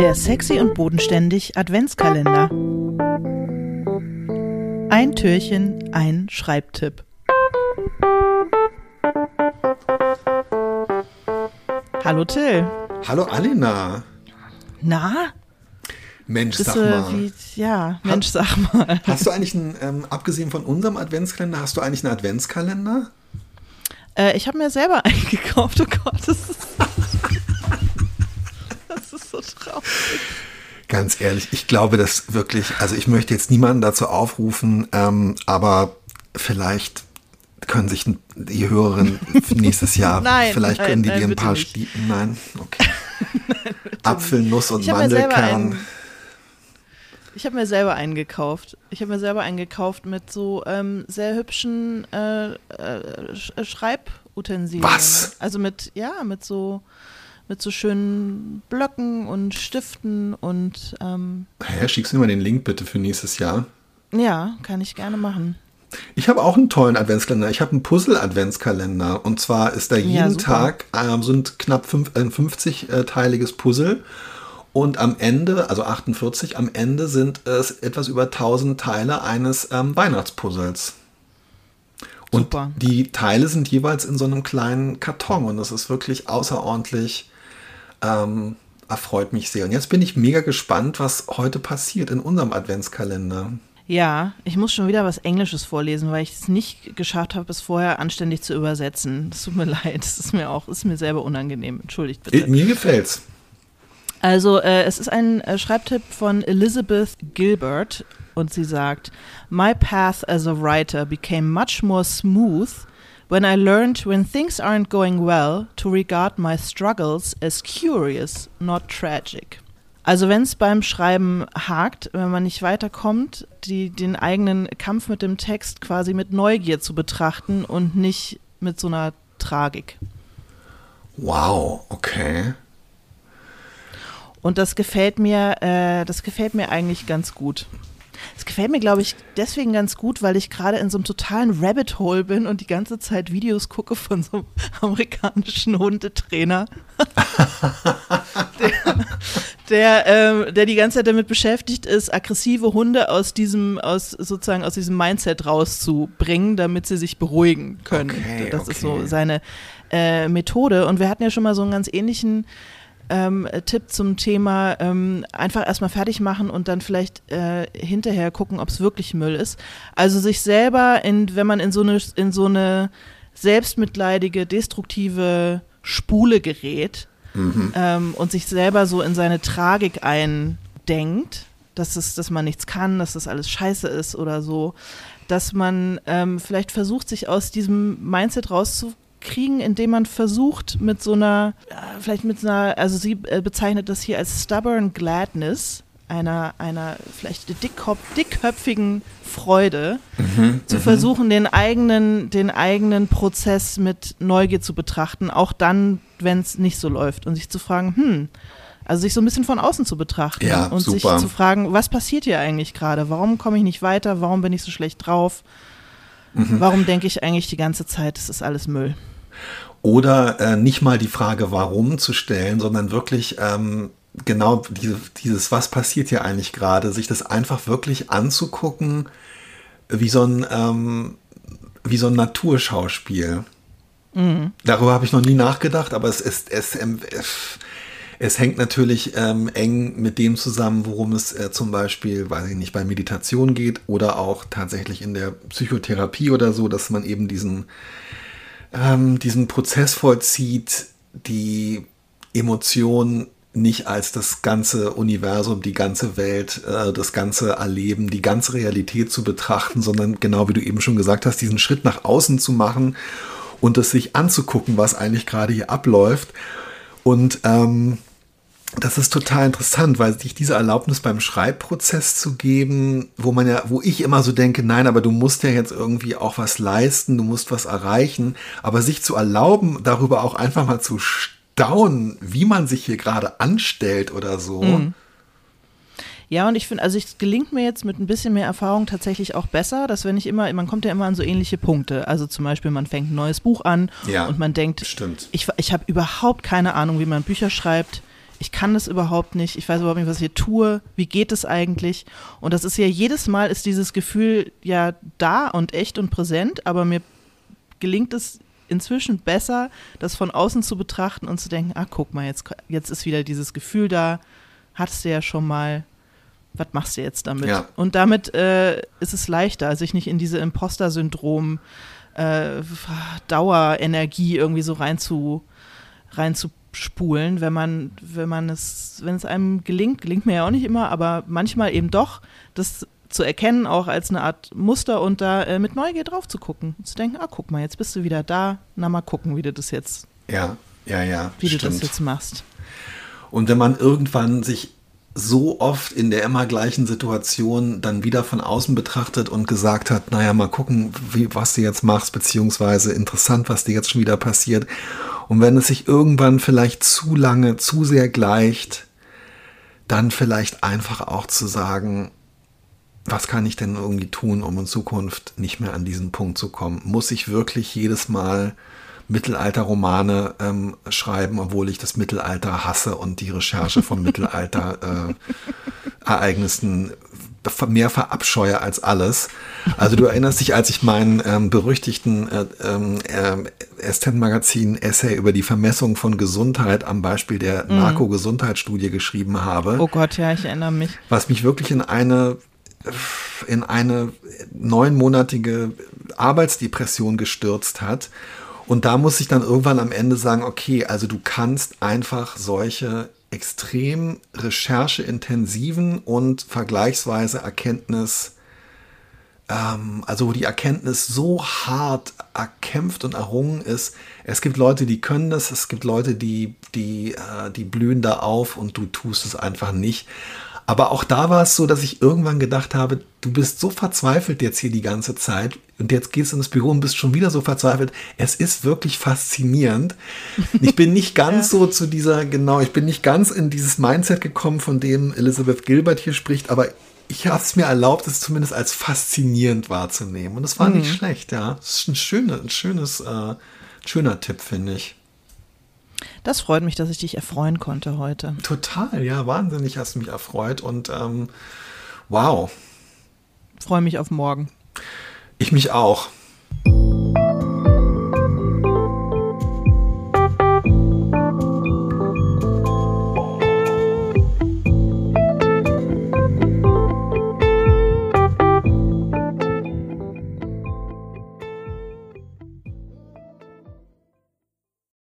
Der sexy und bodenständig Adventskalender. Ein Türchen, ein Schreibtipp. Hallo Till. Hallo Alina. Na? Mensch, Bist sag mal. wie, ja, Mensch, sag mal. Hast du eigentlich einen, ähm, abgesehen von unserem Adventskalender, hast du eigentlich einen Adventskalender? Äh, ich habe mir selber eingekauft. Oh Gott, das ist so traurig. Ganz ehrlich, ich glaube, dass wirklich, also ich möchte jetzt niemanden dazu aufrufen, ähm, aber vielleicht können sich die Hörerinnen nächstes Jahr, Nein, vielleicht nein, können die nein, dir ein paar. Stiefel, nein, okay. Apfel, Nuss und Ich Mandelkern. ich habe mir selber einen gekauft. Ich habe mir selber einen gekauft mit so ähm, sehr hübschen äh, äh, äh, Schreibutensilien. Was? Also mit, ja, mit so mit so schönen Blöcken und Stiften und ähm, Hä, schickst du mir mal den Link bitte für nächstes Jahr? ja, kann ich gerne machen. Ich habe auch einen tollen Adventskalender. Ich habe einen Puzzle-Adventskalender. Und zwar ist da Ja, jeden super. Tag ähm, sind knapp fünf, ein 50-teiliges Puzzle. Und am Ende, also 48, am Ende sind es etwas über 1000 Teile eines ähm, Weihnachtspuzzles. Und Super. die Teile sind jeweils in so einem kleinen Karton. Und das ist wirklich außerordentlich, ähm, erfreut mich sehr. Und jetzt bin ich mega gespannt, was heute passiert in unserem Adventskalender. Ja, ich muss schon wieder was Englisches vorlesen, weil ich es nicht geschafft habe, es vorher anständig zu übersetzen. Es tut mir leid, es ist mir auch, ist mir selber unangenehm. Entschuldigt bitte. Äh, Mir gefällt's. Also, äh, es ist ein äh, Schreibtipp von Elizabeth Gilbert und sie sagt: My path as a writer became much more smooth when I learned when things aren't going well to regard my struggles as curious, not tragic. Also, wenn es beim Schreiben hakt, wenn man nicht weiterkommt, die, den eigenen Kampf mit dem Text quasi mit Neugier zu betrachten und nicht mit so einer Tragik. Wow, okay. Und das gefällt mir, äh, das gefällt mir eigentlich ganz gut. Es gefällt mir, glaube ich, deswegen ganz gut, weil ich gerade in so einem totalen Rabbit Hole bin und die ganze Zeit Videos gucke von so einem amerikanischen Hundetrainer, der, der, ähm, der die ganze Zeit damit beschäftigt ist, aggressive Hunde aus diesem, aus sozusagen aus diesem Mindset rauszubringen, damit sie sich beruhigen können. Okay, das ist so okay. seine äh, Methode. Und wir hatten ja schon mal so einen ganz ähnlichen ähm, Tipp zum Thema ähm, einfach erstmal fertig machen und dann vielleicht äh, hinterher gucken, ob es wirklich Müll ist. Also sich selber, in, wenn man in so eine, in so eine selbstmitleidige, destruktive Spule gerät ähm, und sich selber so in seine Tragik eindenkt, dass, es, dass man nichts kann, dass das alles scheiße ist oder so, dass man ähm, vielleicht versucht, sich aus diesem Mindset rauszukriegen, indem man versucht, mit so einer, äh, vielleicht mit so einer, also sie äh, bezeichnet das hier als stubborn gladness, einer, einer vielleicht dickkopf, dickköpfigen Freude, zu versuchen, den eigenen, den eigenen Prozess mit Neugier zu betrachten, auch dann, wenn es nicht so läuft und sich zu fragen, hm, also sich so ein bisschen von außen zu betrachten Ja, und sich super. zu fragen, was passiert hier eigentlich gerade? Warum komme ich nicht weiter? Warum bin ich so schlecht drauf? Mhm. Warum denke ich eigentlich die ganze Zeit, es ist alles Müll? Oder äh, nicht mal die Frage, warum zu stellen, sondern wirklich ähm, genau diese, dieses, was passiert hier eigentlich gerade, sich das einfach wirklich anzugucken, wie so ein, ähm, wie so ein Naturschauspiel. Darüber habe ich noch nie nachgedacht, aber es ist, es, es, es hängt natürlich ähm, eng mit dem zusammen, worum es äh, zum Beispiel, weiß ich nicht, bei Meditation geht oder auch tatsächlich in der Psychotherapie oder so, dass man eben diesen, ähm, diesen Prozess vollzieht, die Emotion nicht als das ganze Universum, die ganze Welt, äh, das ganze Erleben, die ganze Realität zu betrachten, sondern genau wie du eben schon gesagt hast, diesen Schritt nach außen zu machen und es sich anzugucken, was eigentlich gerade hier abläuft. Und ähm, das ist total interessant, weil sich diese Erlaubnis beim Schreibprozess zu geben, wo man ja, wo ich immer so denke, nein, aber du musst ja jetzt irgendwie auch was leisten, du musst was erreichen, aber sich zu erlauben, darüber auch einfach mal zu staunen, wie man sich hier gerade anstellt oder so. Ja, und ich finde, also es gelingt mir jetzt mit ein bisschen mehr Erfahrung tatsächlich auch besser, dass wenn ich immer, man kommt ja immer an so ähnliche Punkte. Also zum Beispiel, man fängt ein neues Buch an Ja, und man denkt, stimmt. ich, ich habe überhaupt keine Ahnung, wie man Bücher schreibt. Ich kann das überhaupt nicht, ich weiß überhaupt nicht, was ich hier tue, wie geht es eigentlich? Und das ist ja jedes Mal ist dieses Gefühl ja da und echt und präsent, aber mir gelingt es inzwischen besser, das von außen zu betrachten und zu denken, ah, guck mal, jetzt, jetzt ist wieder dieses Gefühl da, hattest du ja schon mal, was machst du jetzt damit? Ja. Und damit äh, ist es leichter, sich nicht in diese Imposter-Syndrom äh, Dauerenergie irgendwie so rein zu, rein zu spulen, wenn man, wenn man es, wenn es einem gelingt, gelingt mir ja auch nicht immer, aber manchmal eben doch, das zu erkennen, auch als eine Art Muster und da äh, mit Neugier drauf zu gucken. Zu denken, ah, guck mal, jetzt bist du wieder da, na mal gucken, wie du das jetzt, Ja, ja, ja. wie stimmt. du das jetzt machst. Und wenn man irgendwann sich so oft in der immer gleichen Situation dann wieder von außen betrachtet und gesagt hat, naja, mal gucken, wie, was du jetzt machst, beziehungsweise interessant, was dir jetzt schon wieder passiert. Und wenn es sich irgendwann vielleicht zu lange, zu sehr gleicht, dann vielleicht einfach auch zu sagen, was kann ich denn irgendwie tun, um in Zukunft nicht mehr an diesen Punkt zu kommen? Muss ich wirklich jedes Mal Mittelalterromane ähm, schreiben, obwohl ich das Mittelalter hasse und die Recherche von Mittelalter-Ereignissen mehr verabscheue als alles. Also du erinnerst dich, als ich meinen ähm, berüchtigten äh, äh, S10-Magazin-Essay über die Vermessung von Gesundheit am Beispiel der Narko-Gesundheitsstudie geschrieben habe Oh Gott, ja, ich erinnere mich. was mich wirklich in eine in eine neunmonatige Arbeitsdepression gestürzt hat. Und da muss ich dann irgendwann am Ende sagen, okay, also du kannst einfach solche extrem rechercheintensiven und vergleichsweise Erkenntnis, ähm, also wo die Erkenntnis so hart erkämpft und errungen ist. Es gibt Leute, die können das, es gibt Leute, die, die, äh, die blühen da auf und du tust es einfach nicht. Aber auch da war es so, dass ich irgendwann gedacht habe, du bist so verzweifelt jetzt hier die ganze Zeit und jetzt gehst du ins Büro und bist schon wieder so verzweifelt. Es ist wirklich faszinierend. Ich bin nicht ganz so zu dieser, genau, ich bin nicht ganz in dieses Mindset gekommen, von dem Elizabeth Gilbert hier spricht, aber ich habe es mir erlaubt, es zumindest als faszinierend wahrzunehmen. Und das war nicht schlecht, ja. Das ist ein, schöne, ein schönes, äh, schöner Tipp, finde ich. Das freut mich, dass ich dich erfreuen konnte heute. Total, ja, wahnsinnig hast du mich erfreut und ähm, wow, Freue mich auf morgen. ich mich auch.